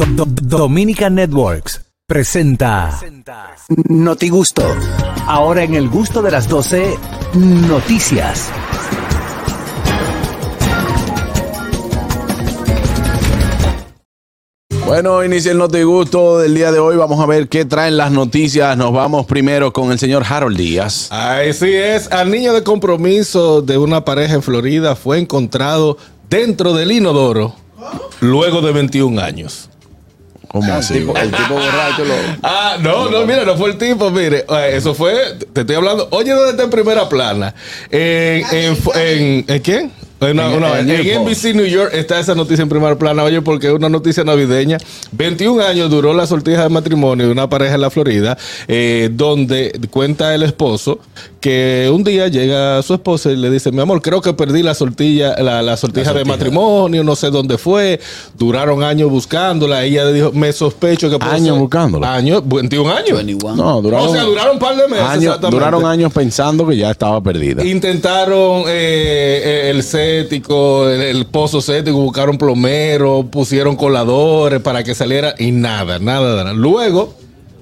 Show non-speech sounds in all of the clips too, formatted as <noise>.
Do- Do- Dominica Networks presenta Noti Gusto. Ahora en el gusto de las 12, noticias. Bueno, inicia el Notigusto del día de hoy. Vamos a ver qué traen las noticias. Nos vamos primero con el señor Harold Díaz. Así es, al niño de compromiso de una pareja en Florida fue encontrado dentro del inodoro luego de 21 años. ¿Cómo así? tipo- el tipo borracho lo. <laughs> Ah, no, no, mira, no fue el tipo, mire, eh, eso fue, te estoy hablando, oye, ¿dónde está en primera plana? En, en, en, ¿en quién? En, no, En- no, en en. NBC New York está esa noticia en primera plana, oye, porque es una noticia navideña. 21 años duró la sortija de matrimonio de una pareja en la Florida, eh, donde cuenta el esposo que un día llega su esposa y le dice, mi amor, creo que perdí la sortilla, la, la sortija de matrimonio, no sé dónde fue. Duraron años buscándola. Ella le dijo, me sospecho que ¿Años ser- buscándola? Años, 21 años. 21. No, duraron, o sea, duraron un par de meses. años, exactamente. duraron años pensando que ya estaba perdida. Intentaron eh, eh, el cético, el, el pozo cético, buscaron plomero, pusieron coladores para que saliera y nada, nada, nada. Luego,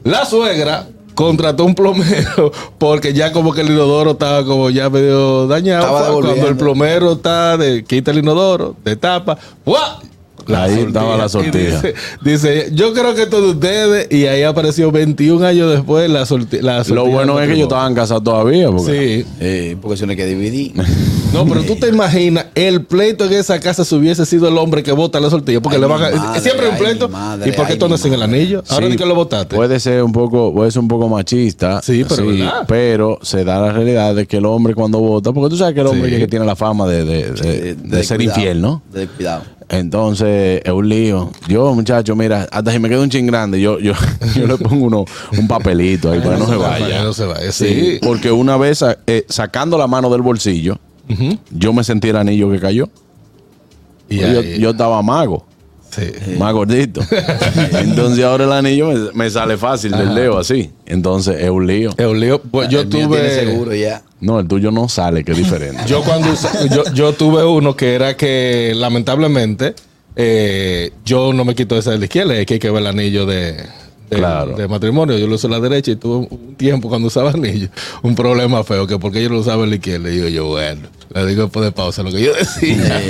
la suegra contrató un plomero <laughs> porque ya como que el inodoro estaba como ya medio dañado. Cuando el plomero está de quita el inodoro, de tapa, ¡guau! Ahí estaba la sortija. Dice, dice, yo creo que todos ustedes, y ahí apareció 21 años después la, sorti- la Lo sortija bueno de es que matrimonio. ellos estaban casados todavía. Porque Sí. Eh, porque se no hay que dividir. <laughs> No, pero tú te imaginas el pleito en esa casa si hubiese sido el hombre que vota la sortilla. Porque Ay, le van a. madre, siempre hay un pleito. madre, ¿Y por qué tú andas sin el anillo? Ahora Sí, ni que lo votaste. Puede ser un poco, puede ser un poco machista. Sí, pero pero se da la realidad de que el hombre cuando vota, porque tú sabes que el hombre Sí. es que tiene la fama de, de- de- de ser cuidado, infiel, ¿no? De cuidado. Entonces, es un lío. Yo, muchacho, mira, hasta si me quedo un chin grande, yo, yo, <laughs> yo le pongo uno, un papelito ahí para que no se vaya. no se vaya, Sí, porque una vez eh, sacando la mano del bolsillo, yo me sentí el anillo que cayó. Y yo, yo estaba mago, sí. más gordito. <laughs> Entonces ahora el anillo me, me sale fácil del dedo así. Entonces es un lío. Es un lío. Pues yo El mío tiene tuve. seguro ya. No, el tuyo no sale, que es diferente. <laughs> Yo cuando usa- yo, yo tuve uno que era que lamentablemente eh, yo no me quito esa de la izquierda, es que hay que ver el anillo de, de, Claro. de matrimonio. Yo lo uso la derecha y tuve un tiempo cuando usaba anillo, un problema feo, que porque yo lo usaba en la izquierda. Y digo yo, bueno, le digo después de pausa lo que yo decía.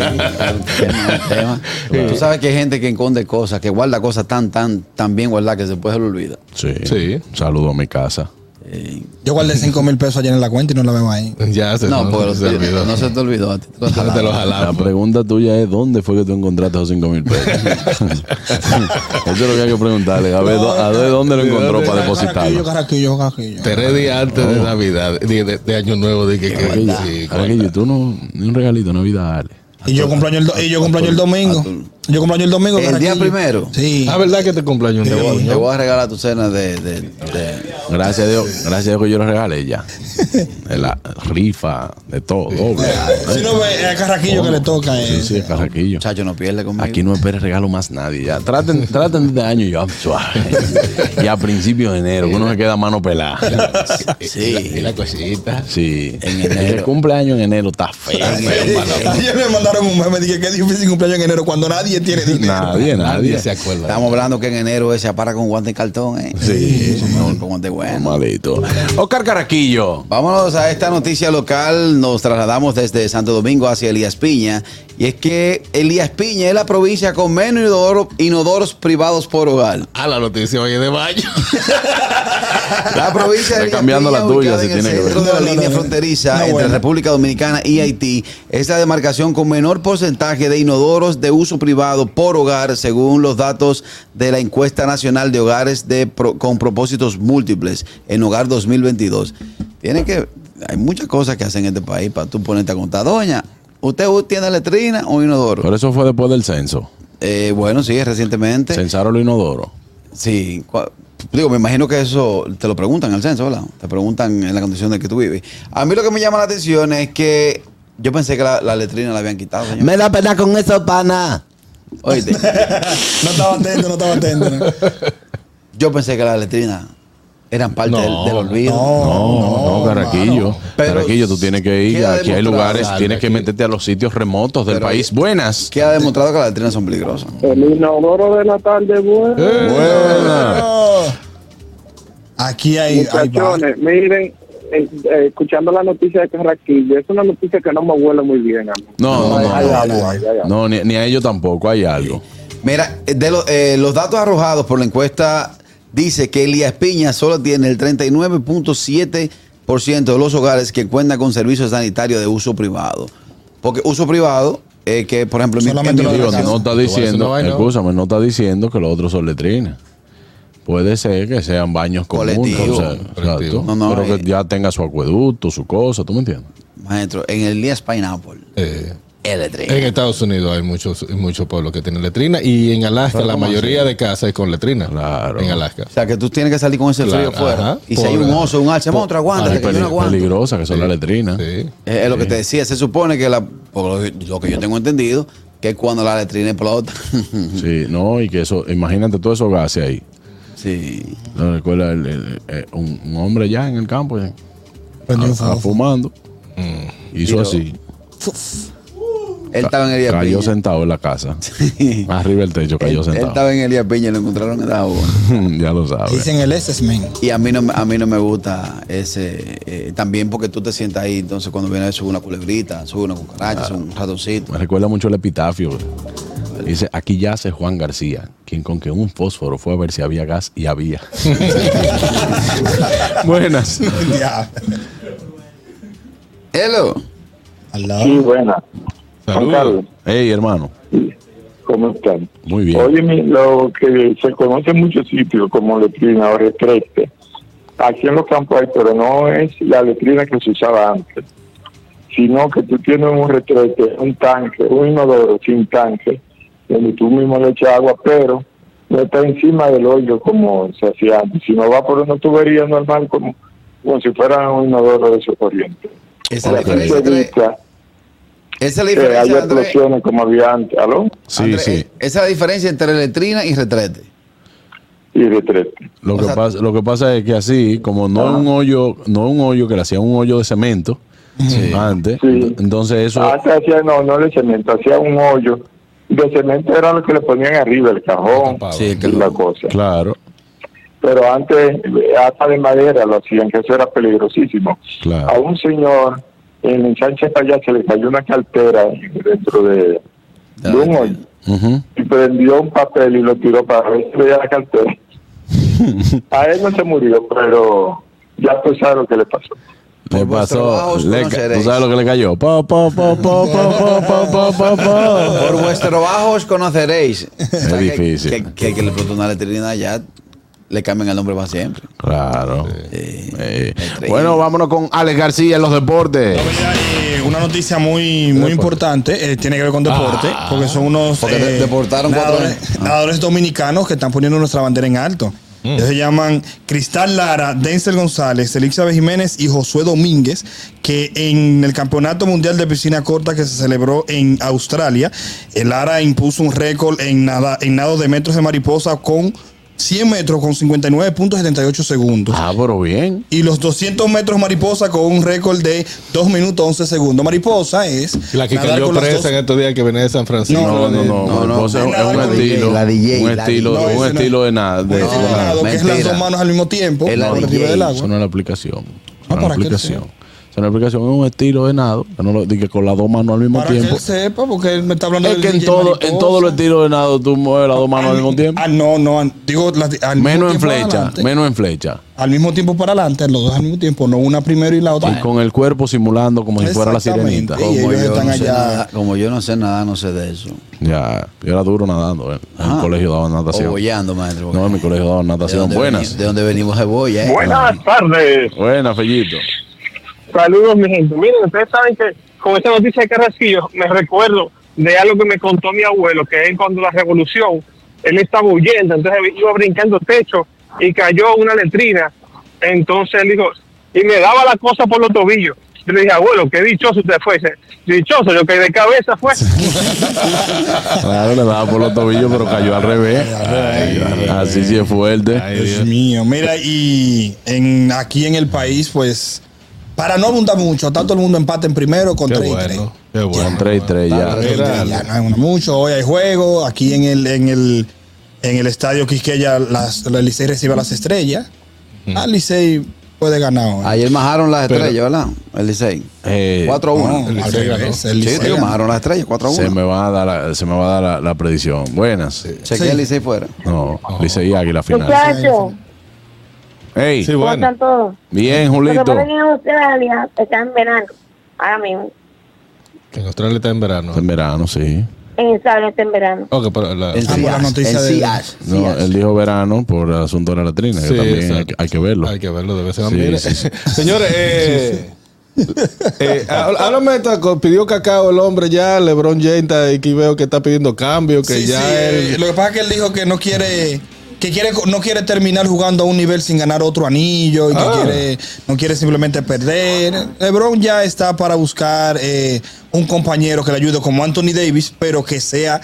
Tema. <laughs> Tú sabes que hay gente que esconde cosas, que guarda cosas tan, tan, tan bien guardadas que después se lo olvida. Sí. Sí. Saludo a mi casa. Eh, Yo guardé 5 mil pesos ayer en la cuenta y no la veo ahí. <laughs> ya se, no, porque se olvidó. no se te olvidó. a ti te lo <laughs> Ya te lo jalaron. La pregunta tuya es: ¿dónde fue que tú encontraste esos 5 mil pesos? <laughs> Eso es lo que hay que preguntarle. A ver, do- a ver dónde lo encontró para depositarlo. carraquillo, carraquillo. Tres días antes de Navidad, de, de- de Año Nuevo, dije que, Carraquillo, sí, tú no, ni un regalito, Navidad, dale. Y yo cumpleaños el, do- y yo cumpleaños el domingo. Yo cumpleaños el domingo. ¿El día primero? Sí. Ah, ¿verdad que te cumpleaños Te voy, domingo? te voy a regalar tu cena de. de, de- Gracias a Dios, gracias a Dios que yo lo regalé ya. <laughs> De la rifa, de todo, doble. Si no ve, es a carraquillo que le toca. Sí, eh. sí, es Carraquillo. Muchacho, no pierde conmigo. Aquí no espere regalo más nadie. Ya. Traten, <laughs> traten de año ya suave. Y a principios de enero, que uno se queda mano pelada. Sí. Y la cosita. Sí. En enero. El cumpleaños en enero está feo. la- <laughs> Ayer me mandaron un meme. Dije que es difícil cumpleaños en enero cuando nadie tiene <laughs> dinero. Nadie, Nadie nadie. se acuerda. Estamos hablando que en enero se apara con guante de cartón, ¿eh? Sí. Con, con guante bueno. Malito. Oscar Caraquillo. Vámonos a esta noticia local. Nos trasladamos desde Santo Domingo hacia Elías Piña. Y es que Elías Piña es la provincia con menos inodoro- inodoros privados por hogar. Ah, la noticia hoy es de mayo. La provincia Está de Elías cambiando Piña, la tuya, si en el tiene que centro ver. de la No, no, línea no, fronteriza No, entre bueno. República Dominicana y Haití, es la demarcación con menor porcentaje de inodoros de uso privado por hogar, según los datos de la encuesta nacional de hogares de pro- con propósitos múltiples en Hogar 2022. Tiene que, hay muchas cosas que hacen en este país para tú ponerte a contar. Doña, ¿usted tiene letrina o inodoro? Pero eso fue después del censo. Eh, bueno, sí, recientemente. Censaron los inodoros. Sí, digo, me imagino que eso te lo preguntan en el censo, ¿verdad? Te preguntan en la condición de que tú vives. A mí lo que me llama la atención es que yo pensé que la, la letrina la habían quitado, señor. da pena con eso, pana. Oíste, <laughs> No estaba atento, no estaba atento. ¿no? yo pensé que la letrina Eran parte del, del olvido. No, no, Carraquillo. Pero Carraquillo, tú tienes que ir. Aquí hay lugares, dale, tienes que meterte a los sitios remotos del Pero- país. Buenas. Que ha demostrado que las letrinas son peligrosas. El inodoro de la tarde, bueno. Buenas. Aquí hay, hay miren, eh, eh, escuchando la noticia de Carraquillo, es una noticia que no me huele muy bien a mí. No, no, hay, no, hay no. algo, hay, hay algo. No, ni, ni a ellos tampoco, hay algo. Mira, de lo- eh, los datos arrojados por la encuesta dice que Elías Piña solo tiene el 39.7% de los hogares que cuentan con servicios sanitarios de uso privado. Porque uso privado, eh, que por ejemplo, en mi- Solamente en mi casa. no está diciendo, escúchame, no está diciendo que los otros son letrinas. Puede ser que sean baños comunes. O sea, exacto, No, no, pero eh. que ya tenga su acueducto, su cosa, ¿tú me entiendes? maestro, en el Elías Pineapple, Eh, letrina. en Estados Unidos hay muchos muchos pueblos que tienen letrina y en Alaska la mayoría de casas es con letrina. Claro. En Alaska. O sea, que tú tienes que salir con ese Claro, frío fuera. ajá. y si hay un oso, un alce, monstruo, aguántate, Es peligrosa, que son las letrinas. Sí. Es, es lo que te decía, se supone que la, por lo, que yo tengo entendido, que cuando la letrina explota. Sí, no, y que eso, imagínate todos esos gases ahí. Sí. No recuerda el- el- eh, un, un hombre ya en el campo, eh, Prendió un ah, ah, fofo. fumando. Mm. Hizo Tiro. así. Él estaba en Elías Cayó Piña. sentado en la casa. Arriba del techo Él, cayó él sentado. estaba en Elías Piña y lo encontraron en agua. <laughs> ya lo sabes. Dicen el SS-Men. Y a mí no, me- a mí no me gusta ese. eh, también porque tú te sientas ahí, entonces cuando viene sube una culebrita, sube una cucaracha, sube un ratoncito. Me recuerda mucho el epitafio. Dice, aquí yace Juan García, quien con que un fósforo fue a ver si había gas y había. <laughs> Buenas. Ya. Hello. Al lado. Sí, buena. Juan Saludos. Carlos, Hey, hermano. ¿cómo están? Muy bien. Oye, lo que se conoce en muchos sitios como letrina o retrete, aquí en los campos hay, pero no es la letrina que se usaba antes, sino que tú tienes un retrete, un tanque, un inodoro sin tanque, donde tú mismo le echas agua, pero no está encima del hoyo como se hacía antes, sino va por una tubería normal como, como si fuera un inodoro de su corriente. Esa es la diferencia Esa es la que haya diferencia entre. explosiones como había antes, ¿aló? Sí, André, sí. eh, Esa es la diferencia entre letrina y retrete. Y retrete. Lo O que, sea- pasa, lo que pasa es que así, como no es un hoyo, no es un hoyo que le hacían un hoyo de cemento antes, Sí. entonces eso, Ah, se hacía, no, no de cemento, hacía un hoyo. De cemento era lo que le ponían arriba, el cajón. Sí, y la cosa. claro, Pero antes, eh, hasta de madera lo hacían, que eso era peligrosísimo. Claro. A un señor en el Sánchez allá se le cayó una cartera dentro de, de un hoyo Ujú. y prendió un papel y lo tiró para ver si veía la cartera. <laughs> A él no se murió, pero ya tú sabes lo que le pasó. Le pasó. ¿Tú sabes lo que le cayó? Por vuestro trabajo os conoceréis. Es difícil. Que, que, le puso una letrina ya le cambian el nombre para siempre. Claro. Bueno, vámonos con Alex García en los deportes. Una noticia muy, muy importante, eh, tiene que ver con deporte, ah. porque son unos porque eh, deportaron ah. nadadores, dominicanos que están poniendo nuestra bandera en alto. Ellos se llaman Cristal Lara, Denzel González, Elixabeth Jiménez y Josué Domínguez, que en el Campeonato Mundial de Piscina Corta que se celebró en Australia, el Lara impuso un récord en, nada, en nado de metros de mariposa con 100 metros con 59.78 segundos. Ah, pero bien. Y los 200 metros mariposa con un récord de 2 minutos 11 segundos. Mariposa es. La que cayó presa en estos días que venía de San Francisco. No, no, no. No, no. Pues es, un- estilo. la DJ, un la estilo, un estilo es- de nada. un de- que es las dos manos al mismo tiempo. Es la DJ. Eso no es la aplicación. Ah, para la que. Eso no es la aplicación. Es un estilo de nado. Que no lo diga con las dos manos al mismo Para que tiempo. él sepa, porque él me está hablando Es del que en DJ todo, mariposa. en todos los estilos de nado tú mueves las dos manos al mismo tiempo. Ah, no, no. Digo, la- al mismo Menos en tiempo flecha. adelante. Menos en flecha. Al mismo tiempo para adelante, los dos al mismo tiempo, no una primero y la otra. Y con el cuerpo simulando como si fuera la sirenita. Como ellos yo, están no sé allá. nada, como yo no sé nada, no sé de eso. Ya, yo era duro nadando. eh. En el Ah. colegio daban O natación. bollando, maestro. No, en mi colegio daban ¿De natación. Buenas. ¿De dónde venimos de boya? eh? Buenas tardes. Buenas, Fellito. Saludos, mi gente. Miren, ustedes saben que con esta noticia de Carrasquillo me recuerdo de algo que me contó mi abuelo, que es cuando la revolución, él estaba huyendo, entonces iba brincando techo y cayó una letrina. Entonces él dijo, y me daba la cosa por los tobillos. Yo le dije, abuelo, qué dichoso usted fue. Dice, dichoso, yo caí de cabeza, fue. <laughs> Claro, le daba por los tobillos, pero cayó al revés. Así sí es fuerte. Dios mío, mira, y en, aquí en el país, pues, para no abundar mucho, está todo el mundo empate en primero con Qué 3 y 3. bueno. Qué bueno. Con 3 y 3 ya. Ya no hay uno mucho, hoy hay juego, aquí en el, en el, en el estadio Quisqueya, las, el Licey recibe a las estrellas. Ah, Licey puede ganar hoy. Ayer majaron las Pero- estrellas, ¿verdad? El Licey. Eh, 4 a 1. No, al Licey ganó. el Sí, Licey tío, majaron las estrellas, 4 a se 1. me va a dar la, se me va a dar la, la predicción. Buenas. Chequea Sí. el Licey fuera. No, Licey Águila final. Muchachos, Hey, Sí, ¿cómo bueno. están todos? bien, Lo Julito. es que en Australia está en verano, ahora mismo. Que en Australia está en verano. En verano, sí. En Australia está en verano. Ok, pero la- El Ah, la noticia El de- CIAS. No, CIAS. él dijo verano por el asunto de la latrina, que Sí, también hay que, hay que verlo. Hay que verlo, debe ser. Sí, Mire, sí, sí. <laughs> Señores, eh, eh, há- háblame de esta co- pidió cacao el hombre ya, LeBron James, está aquí veo que está pidiendo cambio, que Sí, ya sí, él... eh, Lo que pasa es que él dijo que no quiere que quiere no quiere terminar jugando a un nivel sin ganar otro anillo y que Ah. quiere no quiere simplemente perder. LeBron ya está para buscar eh, un compañero que le ayude como Anthony Davis, pero que sea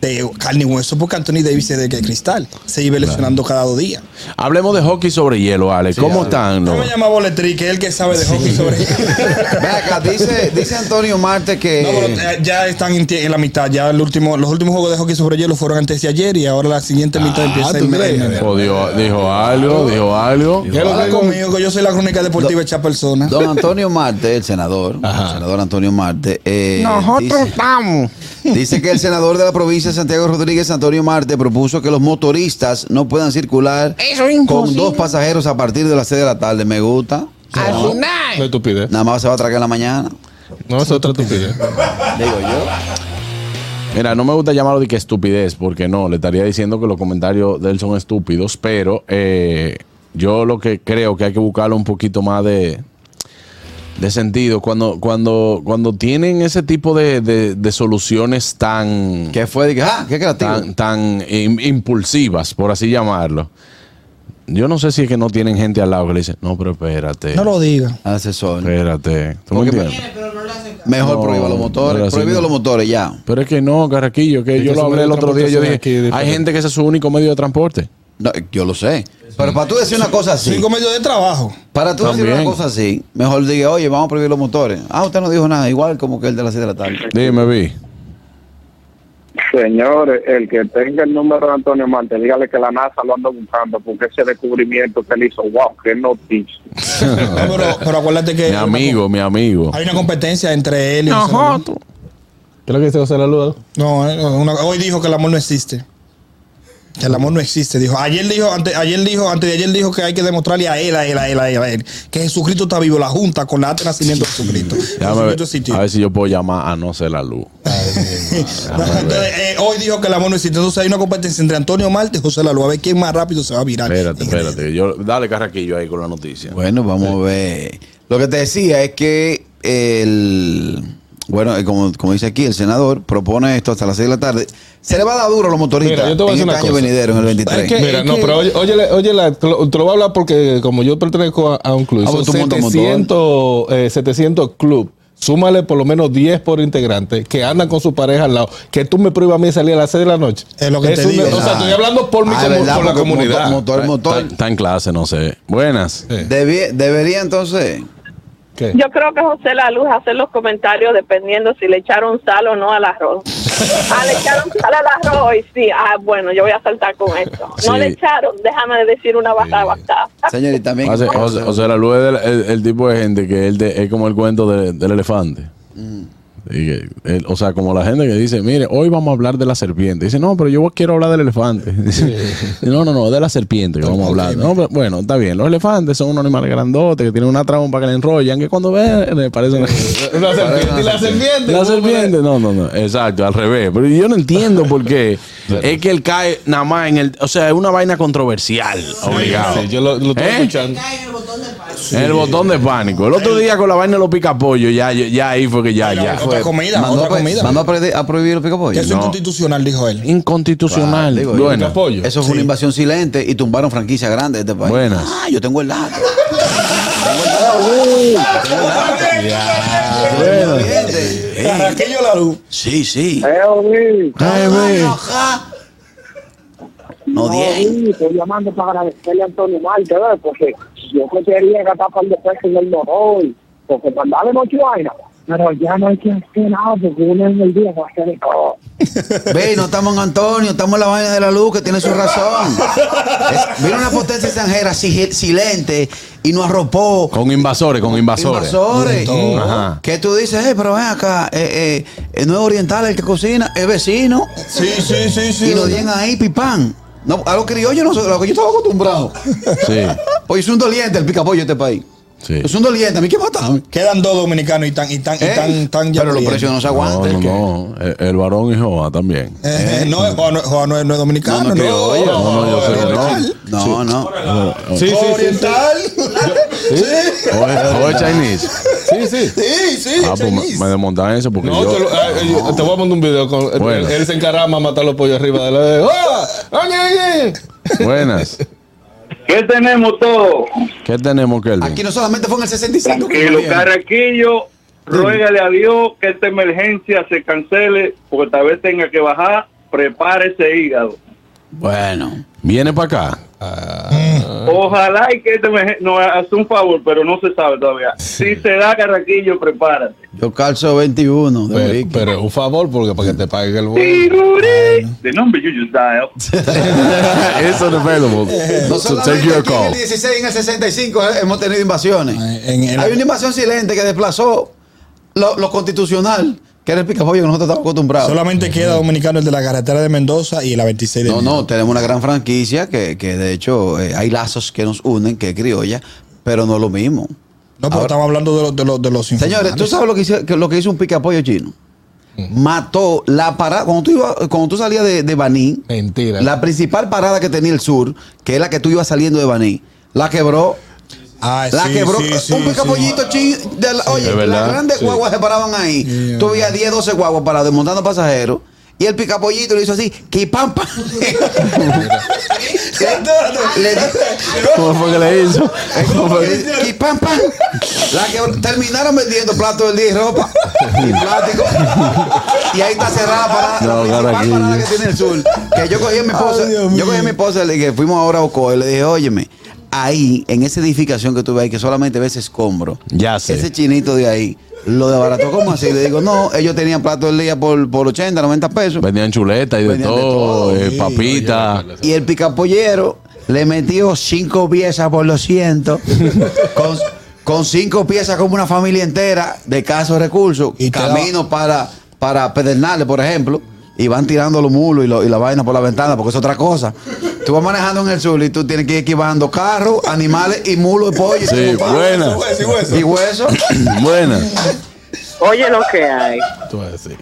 de carne y hueso, porque Anthony Davis es de que cristal. Se iba lesionando cada dos días. Hablemos de hockey sobre hielo, Alex. ¿Cómo están? No me llama Boletri, que es el que sabe de hockey sobre <laughs> acá, dice, dice Antonio Marte que. No, pero ya- ya están en, la mitad. Ya el último, los últimos juegos de hockey sobre hielo fueron antes de ayer y ahora la siguiente mitad empieza ¿tú en Oh, dijo, dijo algo, dijo algo. ¿Qué es lo Habla que- conmigo, que yo soy la crónica deportiva hecha persona. Don Antonio Marte, el senador, el senador Antonio Marte, eh, dice, estamos. dice que el senador de la provincia Santiago Rodríguez, Antonio Marte, propuso que los motoristas no puedan circular con dos pasajeros a partir de las 6 de la tarde. Me gusta. No, no estupidez. Nada más se va a traer en la mañana. No, es otra estupidez. Digo yo. Mira, no me gusta llamarlo de que estupidez, porque no, le estaría diciendo que los comentarios de él son estúpidos, pero eh, yo lo que creo que hay que buscarlo un poquito más de, de sentido. Cuando, cuando, cuando tienen ese tipo de, de- de soluciones tan, ¿Qué fue? Ah, qué creativo. tan, tan im- impulsivas, por así llamarlo. Yo no sé si es que no tienen gente al lado que le dice, no, pero espérate. No lo diga. Asesor. Espérate. ¿Tú me Porque- entiendes? Mejor No, prohíba los motores. Prohibido los motores, ya. Pero es que no, Carraquillo, que Es yo que lo hablé el otro día. Yo dije, hay gente que ese es su único medio de transporte. No, yo lo sé. Pero para tú decir una cosa así, Cinco medios de trabajo. para tú decir una cosa así, mejor diga, oye, vamos a prohibir los motores. Ah, usted no dijo nada, igual como que el de las 6 de la tarde. Dime, vi. Señores, el que tenga el número de Antonio Marte, dígale que la NASA lo anda buscando porque ese descubrimiento que él hizo, wow, qué noticia. <laughs> No, pero, pero acuérdate que Mi amigo, mi amigo. hay una competencia entre él y Luis. ¿Qué es lo que dice José Laludo? No, eh, una- hoy dijo que el amor no existe. Que el amor no existe. Dijo, ayer dijo, ante, ayer dijo, antes de ayer dijo que hay que demostrarle a él, a él, a él, a él, a él, que Jesucristo está vivo, la junta con la de nacimiento de Jesucristo. Jesucristo a ver si yo puedo llamar a no ser la luz. <laughs> Entonces, eh, hoy dijo que el amor no existe. Entonces hay una competencia entre Antonio Marte y José Lalu. A ver quién más rápido se va a virar. Espérate, En espérate. Yo, dale carraquillo ahí con la noticia. Bueno, vamos a ver. Lo que te decía es que el. Bueno, eh, como, como dice aquí, el senador propone esto hasta las 6 de la tarde. Se le va a dar duro a los motoristas Mira, yo te voy a en decir este una año venidero, en el 23. Es que- Mira, no, que- pero oye, oye, oye la- te, lo, te lo voy a hablar porque como yo pertenezco a, a un club, Ah, son pues tú montas motor. 700, eh, 700 club. Súmale por lo menos 10 por integrante que andan con su pareja al lado. Que tú me prohíbas a mí salir a las 6 de la noche. Es lo que te un- digo. O sea, estoy hablando por, mi Ah, ¿verdad? por la comunidad. Motor, motor, motor. Está, está en clase, no sé. Buenas. Sí. Debie- debería entonces. ¿Qué? Yo creo que José La Luz hace los comentarios dependiendo si le echaron sal o no al arroz. <laughs> Ah, le echaron sal al arroz y sí, ah, bueno, yo voy a saltar con esto. No Sí. le echaron, déjame decir una baja bastada. Señor, y también. Sea- o sea, la luz es del- el, el tipo de gente que él de- es como el cuento de- del elefante. Y que o sea, como la gente que dice, mire, hoy vamos a hablar de la serpiente. Dice, no, pero yo quiero hablar del elefante. <laughs> Dice, no, no, no, de la serpiente que vamos a hablar. No, pero, bueno, está bien. Los elefantes son unos animales grandotes que tienen una trompa que le enrollan, que cuando ven, le parece una... <laughs> Una serpiente. Y la serpiente. La serpiente, no, no, no, exacto, al revés. Pero yo no entiendo por qué. es que él cae nada más en el. O sea, es una vaina controversial, obligado. Sí, yo lo, lo estoy ¿Eh? escuchando. El botón de pánico. El otro día con la vaina de los picapollos, ya, ya, ya ahí fue que ya, ya. Otra comida, mandó, otra comida. mandó a, prohibir- a prohibir los Que picapollos. eso es inconstitucional, dijo él. Inconstitucional. Claro, digo, bueno. Eso fue una invasión silente y tumbaron franquicias grandes de este país. Buenas. Ah, yo tengo el dato. Carraquillo la luz. Sí, sí. Eh, güey. No, diez. Ovi, estoy llamando para agradecerle a Antonio Marte, ¿verdad? porque yo que quería gastar par de pesos en el motor, porque mucho vaina. Pero ya no hay que hacer nada, porque uno en el día va a hacer de todo. <laughs> Ve, no estamos en Antonio, estamos en la vaina de la luz, que tiene su razón. <laughs> Es- vino una potencia extranjera si- silente y nos arropó. Con invasores, con invasores. Invasores. Ajá. Que tú dices, eh, pero ven acá, eh, eh, eh, no es oriental el que cocina, es vecino. Sí, sí, sí, sí. y lo tienen ahí, pipán. No, a los criollos no, a lo que yo estaba acostumbrado. Sí, Pues es un doliente el picapollo de este país. sí. Es un doliente, a mí que matarme. Quedan dos dominicanos y tan, y tan, y Eh, tan, tan pero los precios no se aguantan. no, no. El, el varón y Joa también. Eh, no, es- Juan no, Juan no es, no es dominicano, No, no. no, criollo. No, no, yo sé que no. oriental. No, no. Sí, sí, sí, sí. Oriental. Sí, O es, o es Chinese. Sí, sí. sí, sí. Ah, pues me, me desmontan eso porque No, yo. te, lo- ah, eh, yo- te voy a mandar un video con Bueno. él, él se encarama a matar los pollos arriba de la ¡Ah! ¡Oye, oye! Buenas. ¿Qué tenemos todo? ¿Qué tenemos, Kelvin? Aquí no solamente fue en el 65. que Tranquilo. Carraquillo, ruégale a Dios que esta emergencia se cancele, porque tal vez tenga que bajar, prepare ese hígado. Bueno. Viene para acá. Ojalá y que esta emergencia, no, hace un favor, pero no se sabe todavía. Si se da Carraquillo, prepárate. Yo calzo 21 de Pero, pero un favor, porque para que te pague el vuelo. Tiruri. The number you just dialed. It's unavailable. No so take your aquí en call. el 16 en el 65 eh, hemos tenido invasiones. En- en- Hay una invasión silente que desplazó lo, lo constitucional, que era el picapollo que nosotros estamos acostumbrados. Solamente queda dominicano el de la carretera de Mendoza y la 26 de No, no, tenemos una gran franquicia que, que de hecho eh, hay lazos que nos unen, que es criolla, pero no es lo mismo. No, pero Ahora- estamos hablando de, los de, los de los Señores, ¿tú informales. sabes lo que hizo, que- lo que hizo un picapollo chino? Mató la parada, cuando tú, ibas- cuando tú salías de, de Baní, Mentira. la principal parada que tenía el sur, que es la que tú ibas saliendo de Baní, la quebró. Ay, La sí, quebró. sí, sí, un picapollito chino. de la- oye, las grandes guaguas se paraban ahí. Tú veías 10, 12 guaguas paradas desmontando pasajeros. Y el picapollito le hizo así, pam. <laughs> le, ¿Cómo fue que le hizo? Pam. La que terminaron vendiendo platos del día y ropa y plástico. Y ahí está cerrada la parada, No, la principal Carraquillo. parada que tiene el sur. Que yo cogí a mi esposa, yo cogí a mi esposa, le dije, fuimos ahora a Ocoa, y le dije, óyeme, ahí, en esa edificación que tú ves ahí, que solamente ves escombro. Ya sé. Ese chinito de ahí lo desbarató como así. Le digo, no, ellos tenían plato del día por, por 80, 90 pesos. Vendían chuleta y de Vendían de todo, todo, eh, sí. papita. Y el picapollero le metió cinco piezas por los cientos. <laughs> con, con cinco piezas como una familia entera de escasos recursos. Y camino para, para Pedernales, por ejemplo. Y van tirando los mulos y, lo- y la vaina por la ventana, porque es otra cosa. Tú vas manejando en el sur y tú tienes que ir esquivando carros, animales y mulos y pollo. Sí, buena. Hueso, hueso. Y hueso. <clears throat> Buena. Oye lo que hay. Tú vas a decir.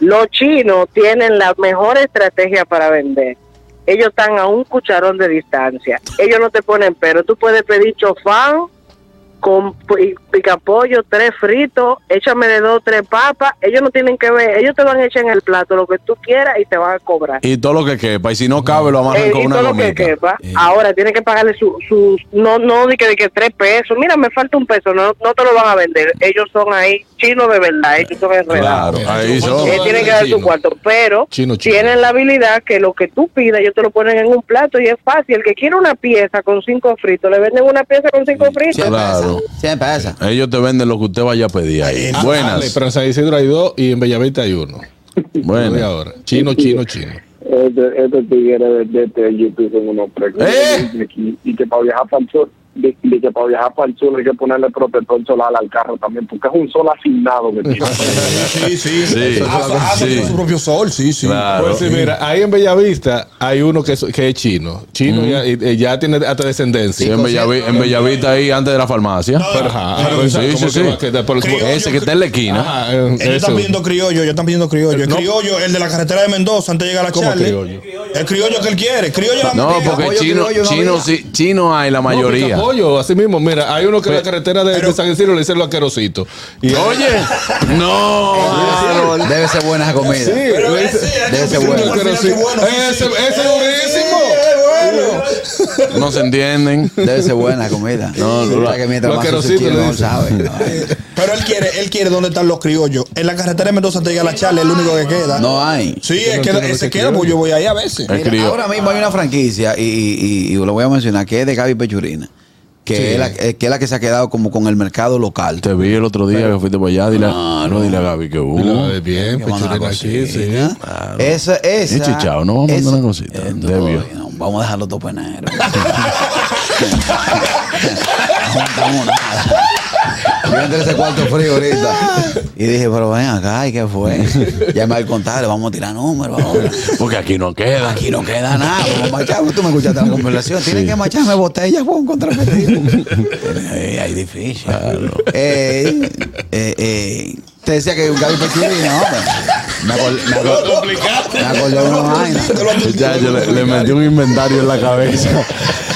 Los chinos tienen la mejor estrategia para vender. Ellos están a un cucharón de distancia. Ellos no te ponen pero. Tú puedes pedir chofán con pi- picapollo, tres fritos, échame de dos, tres papas. Ellos no tienen que ver. Ellos te van a echar en el plato lo que tú quieras y te van a cobrar. Y todo lo que quepa. Y si no cabe, lo amarran Eh, con y una todo lo que quepa. Ahora tiene que pagarle sus su, no no de que, de que tres pesos. Mira, me falta un peso. No, no te lo van a vender. Ellos son ahí chinos de verdad. Ellos son enredados. Claro, ahí son. Eh, tienen que dar su cuarto, pero Chino, chino. tienen la habilidad que lo que tú pidas, ellos te lo ponen en un plato y es fácil. El que quiere una pieza con cinco fritos, le venden una pieza con cinco fritos. Claro. Siempre pasa. Ellos te venden lo que usted vaya a pedir ahí. Ah, Buenas. dale, pero en San Isidro hay dos y en Bellavista hay uno. Y Buenas. ahora. Chino, chino, chino. Este, este tigre de, de, de YouTube son unos precos. ¿Eh? Y, y que para viajar para el sur, de, de que para viajar para el sur hay que ponerle protector solar al carro también, porque es un sol asignado que tiene. <laughs> Sí, sí. Sí. Hace- hace Sí. su propio sol, sí, sí. Claro. Pues sí, mira, ahí en Bellavista hay uno que es, que es chino. Chino ya, y- y ya tiene hasta descendencia. Sí, en, Bellavi- en Bellavista ahí antes de la farmacia. Pero, ajá, Pero, pero, sí, ¿cómo sí, que sí. por- Criollo. Ese que está en la esquina. Ajá, eh, Ellos eso. están pidiendo criollo, ellos están pidiendo criollo. El No. criollo, el de la carretera de Mendoza, antes de llegar a la ¿Cómo Charlie. criollo? El criollo que él quiere. Criollo la No, porque chino, criollo no chino, sí, chino hay la No, mayoría. Pollo, así mismo. Mira, hay uno que en la Pero- carretera de, de San Isidro le dicen los aquerositos. Y Oye, <laughs> no. Debe ser buena esa comida. Sí, Debe ser sí, Ese sí. ese es durísimo. Eh, bueno. no se entienden. Debe ser buena comida. No, no, que mientras más no sabe. No, <laughs> Pero él quiere, él quiere dónde están los criollos. En la carretera de Mendoza te llega la charla, es el único que queda. No hay. Sí, es que se queda, pues yo voy ahí a veces. Mira, ahora mismo hay una franquicia, y, y- y- y lo voy a mencionar, que es de Gaby Pechurina. Que, Sí. es la, eh, que es la que se ha quedado como con el mercado local. Te vi el otro día que fuiste para allá. Dile, No, no, dile a Gaby que hubo. Dile, eh, Bien, Que pechurina aquí, sí. cosita. Esa, esa. Y chichao, no vamos a mandar una cosita, Eh, no, Debio. no, vamos a dejarlo todo penero. <laughs> no juntamos nada. Yo entré a ese cuarto frío ahorita. Y dije, pero ven acá, ¿y qué fue? Llamé al contable, vamos a tirar números ahora. Porque aquí no queda. Aquí no queda nada, vamos a machar. Tú me escuchaste la conversación. Tienen que macharme botellas con contrafetivo. Eh, Ahí difícil. Eh, eh, eh, te decía que un Gaby Pechurina, hombre. Me acordé, de una vaina. Muchacho, le, le metió un inventario en la cabeza.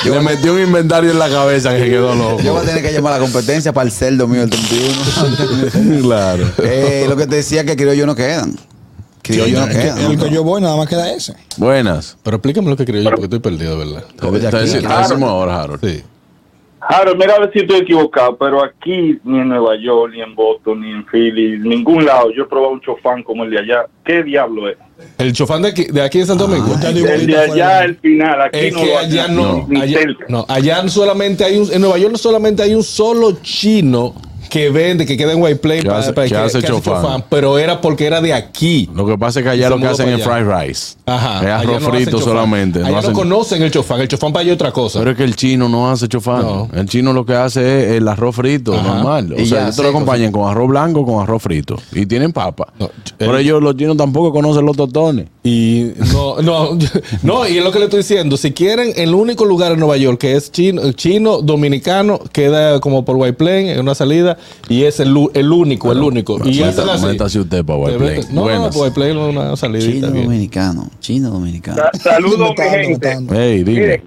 le metió un inventario en la cabeza que quedó loco. Yo voy a tener que llamar a la competencia para el celdo mío el 31. <laughs> claro. eh, lo que te decía que criollo no quedan. Criollo no El que- quedan. el ¿no? que yo voy, nada más queda ese. Buenas. Pero explícame lo que creo yo, porque estoy perdido, ¿verdad? Te, te, te decimos ahora, Harold. Sí. Harold, mira a ver si estoy equivocado, pero aquí ni en Nueva York, ni en Boston, ni en Philly, ningún lado, yo he probado un chofán como el de allá. ¿Qué diablo es? El chofán de aquí, de aquí en Santo Domingo. Está El de allá, el final, aquí Es no que allá no, ni allá, cerca. no, allá solamente hay un, en Nueva York solamente hay un solo chino que vende, que queda en White Plate Que hace- que hace chofán. pero era porque era de aquí. Lo que pasa es que allá lo que hacen para es fried rice. Ajá. Es arroz no frito solamente. Allá no conocen el chofán. El chofán para allá es otra cosa. Pero es que el chino no hace chofán. No. El chino lo que hace es el arroz frito, Ajá. normal. O Y sea, ya, ellos te lo acompañan con arroz blanco con arroz frito. Y tienen papa. No, Pero el- ellos, los chinos, tampoco conocen los tostones. Y no, no, <laughs> no, y es lo que le estoy diciendo. Si quieren, el único lugar en Nueva York que es chino, chino dominicano, queda como por White Plain en una salida, y es el, el único, el único. Y métase usted para metes- No, Buenas. es una salidita. Chino bien. dominicano. Chino dominicano. Sa- Saludos, mi gente. está dando. Ey, dime. Mire,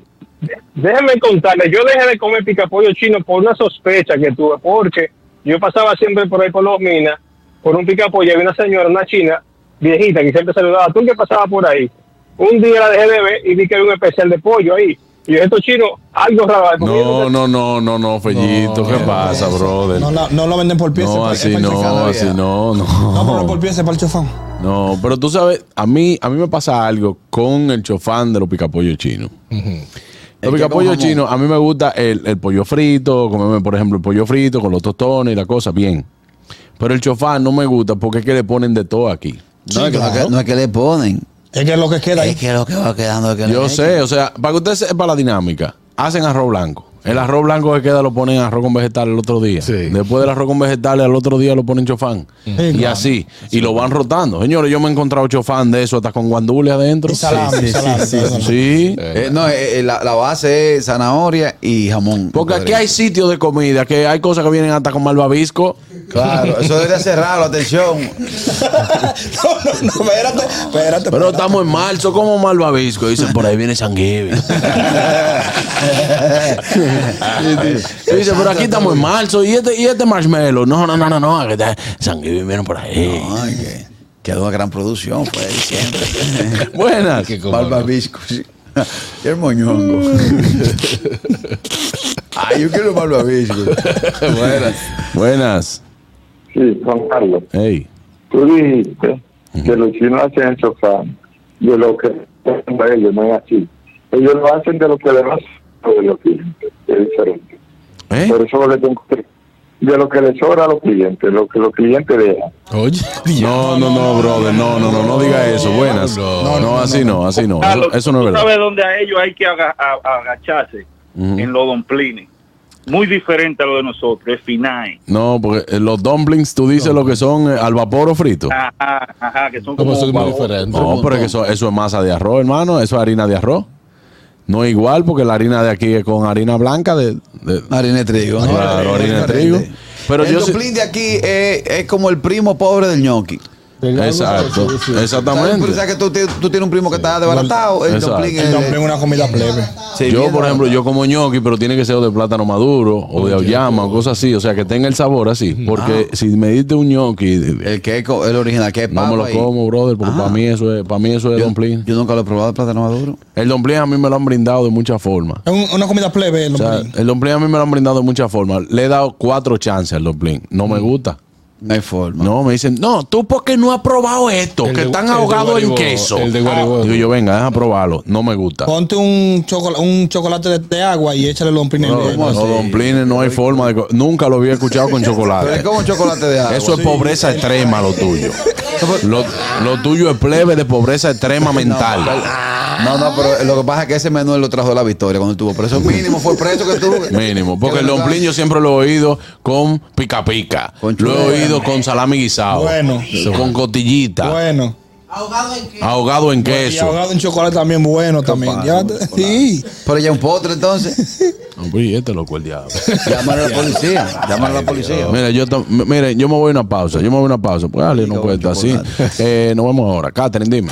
déjeme contarle, yo dejé de comer picapollo chino por una sospecha que tuve, porque yo pasaba siempre por ahí por los minas, por un picapollo, había una señora, una china, viejita, que siempre saludaba, tú que pasaba por ahí. Un día la dejé de ver y vi que había un especial de pollo ahí. Y estos chinos, algo raro. No, no, no, no, no, Fellito. ¿Qué pasa, brother? No, la- no lo venden por pieza. No, así no, así no, No, pero no no. por pieza, para el chofán. No, pero tú sabes, a mí, a mí me pasa algo con el chofán de los picapollos chinos. Los picapollos chinos, a mí me gusta el, el pollo frito, comerme, por ejemplo, el pollo frito con los tostones y la cosa, bien. Pero el chofán no me gusta porque es que le ponen de todo aquí. No, no es que- no es que le ponen. Es que es lo que queda ahí. Es que lo que va quedando es que Yo sé, o sea, para que usted sepa la dinámica, hacen arroz blanco. El arroz blanco que queda lo ponen en arroz con vegetales el otro día. Sí. Después del arroz con vegetales al otro día lo ponen chofán. y claro. así. Y lo van rotando. Señores, yo me he encontrado chofán de eso hasta con guandule adentro. Y salami, sí. Sí. Eh, no, eh, eh, la, la base es zanahoria y jamón. Porque aquí hay sitios de comida que hay cosas que vienen hasta con malvavisco. Claro, eso debería cerrarlo, atención. <laughs> No, no, no, espérate, espérate. Pero estamos en marzo, como malvavisco. Dicen, por ahí viene San. <laughs> Dice, pero aquí estamos en marzo. ¿Y este, y este marshmallow? No, no, no, no, no. San viene por ahí. Ay, que quedó una gran producción, fue de diciembre. <laughs> Buenas. Malvavisco, sí. Y el moñongo. Ay, yo quiero malvavisco. Buenas. Buenas. Sí, Juan Carlos. Hey. Tú dijiste que los chinos hacen el chofán de lo que hacen a ellos, no es así. Ellos lo hacen de lo que le hacen de los clientes, es diferente. ¿Eh? Por eso le tengo que de lo que le sobra a los clientes, lo que los clientes dejan. Oye, <laughs> No, no, no, brother. No, no, no, no diga eso. Buenas. No, No, así no, así no. Eso, no es ¿tú verdad. sabes dónde a ellos hay que aga- agacharse? Ujú. En los domplines. Muy diferente a lo de nosotros, es final. No, porque eh, los dumplings, tú dices lo que son eh, al vapor o frito. Ajá, ajá, que son como como eso es muy babosos. diferente. No, pero es que eso, eso es masa de arroz, hermano. Eso es harina de arroz. No es igual porque la harina de aquí es con harina blanca de... de- Harina de trigo. ¿no? Claro, harina de trigo. Pero el yo duplín de aquí es, es como el primo pobre del ñoqui. Exacto, exactamente. sabes que tú, tienes- tú tienes un primo que está desbaratado. El Exacto. dumpling El es- dumpling es una comida plebe. Sí, yo, por ejemplo, yo como ñoqui, pero tiene que ser o de plátano maduro o de auyama o cosas así. O sea, que tenga el sabor así. Porque si me diste un ñoqui, El que es el original, que es no me lo como, brother, porque Ajá. para mí eso es, para mí eso es Yo, dumpling. yo nunca lo he probado de plátano maduro. El dumpling a mí me lo han brindado de muchas formas. Es un- una comida plebe el O sea, dumpling. el dumpling a mí me lo han brindado de muchas formas. Le he dado cuatro chances al dumpling. No me gusta. No hay forma. No, me dicen, no, tú porque no has probado esto, El que de- están ahogados en queso. el de Guaribó. Digo yo, venga, deja probarlo. No me gusta. Ponte un, chocola- un chocolate de, de agua y échale el dumpling en No, el los dumplings no hay forma de... Nunca lo había escuchado con <laughs> Pero es chocolate. como un chocolate de agua. Eso es pobreza extrema lo tuyo. Lo, lo tuyo es plebe de pobreza extrema mental. No, no, pero lo que pasa es que ese menú él lo trajo de la victoria cuando estuvo preso. <laughs> Mínimo fue preso que tuvo. Mínimo. Porque el yo siempre lo he oído con pica pica. Con Lo he oído con salami guisado. Bueno. Con cotillita. Bueno. Ahogado en Y queso. ahogado en chocolate también bueno también. pasa, Llévate- sí. Pero ya un postre entonces. <laughs> No, pues, y este loco el diablo. Llámale a la policía. Llámale a la policía. Mira, yo, mire, yo me voy a una pausa. Yo me voy a una pausa. Pues dale, no puede estar así. Eh, nos vemos ahora. Catherine, dime.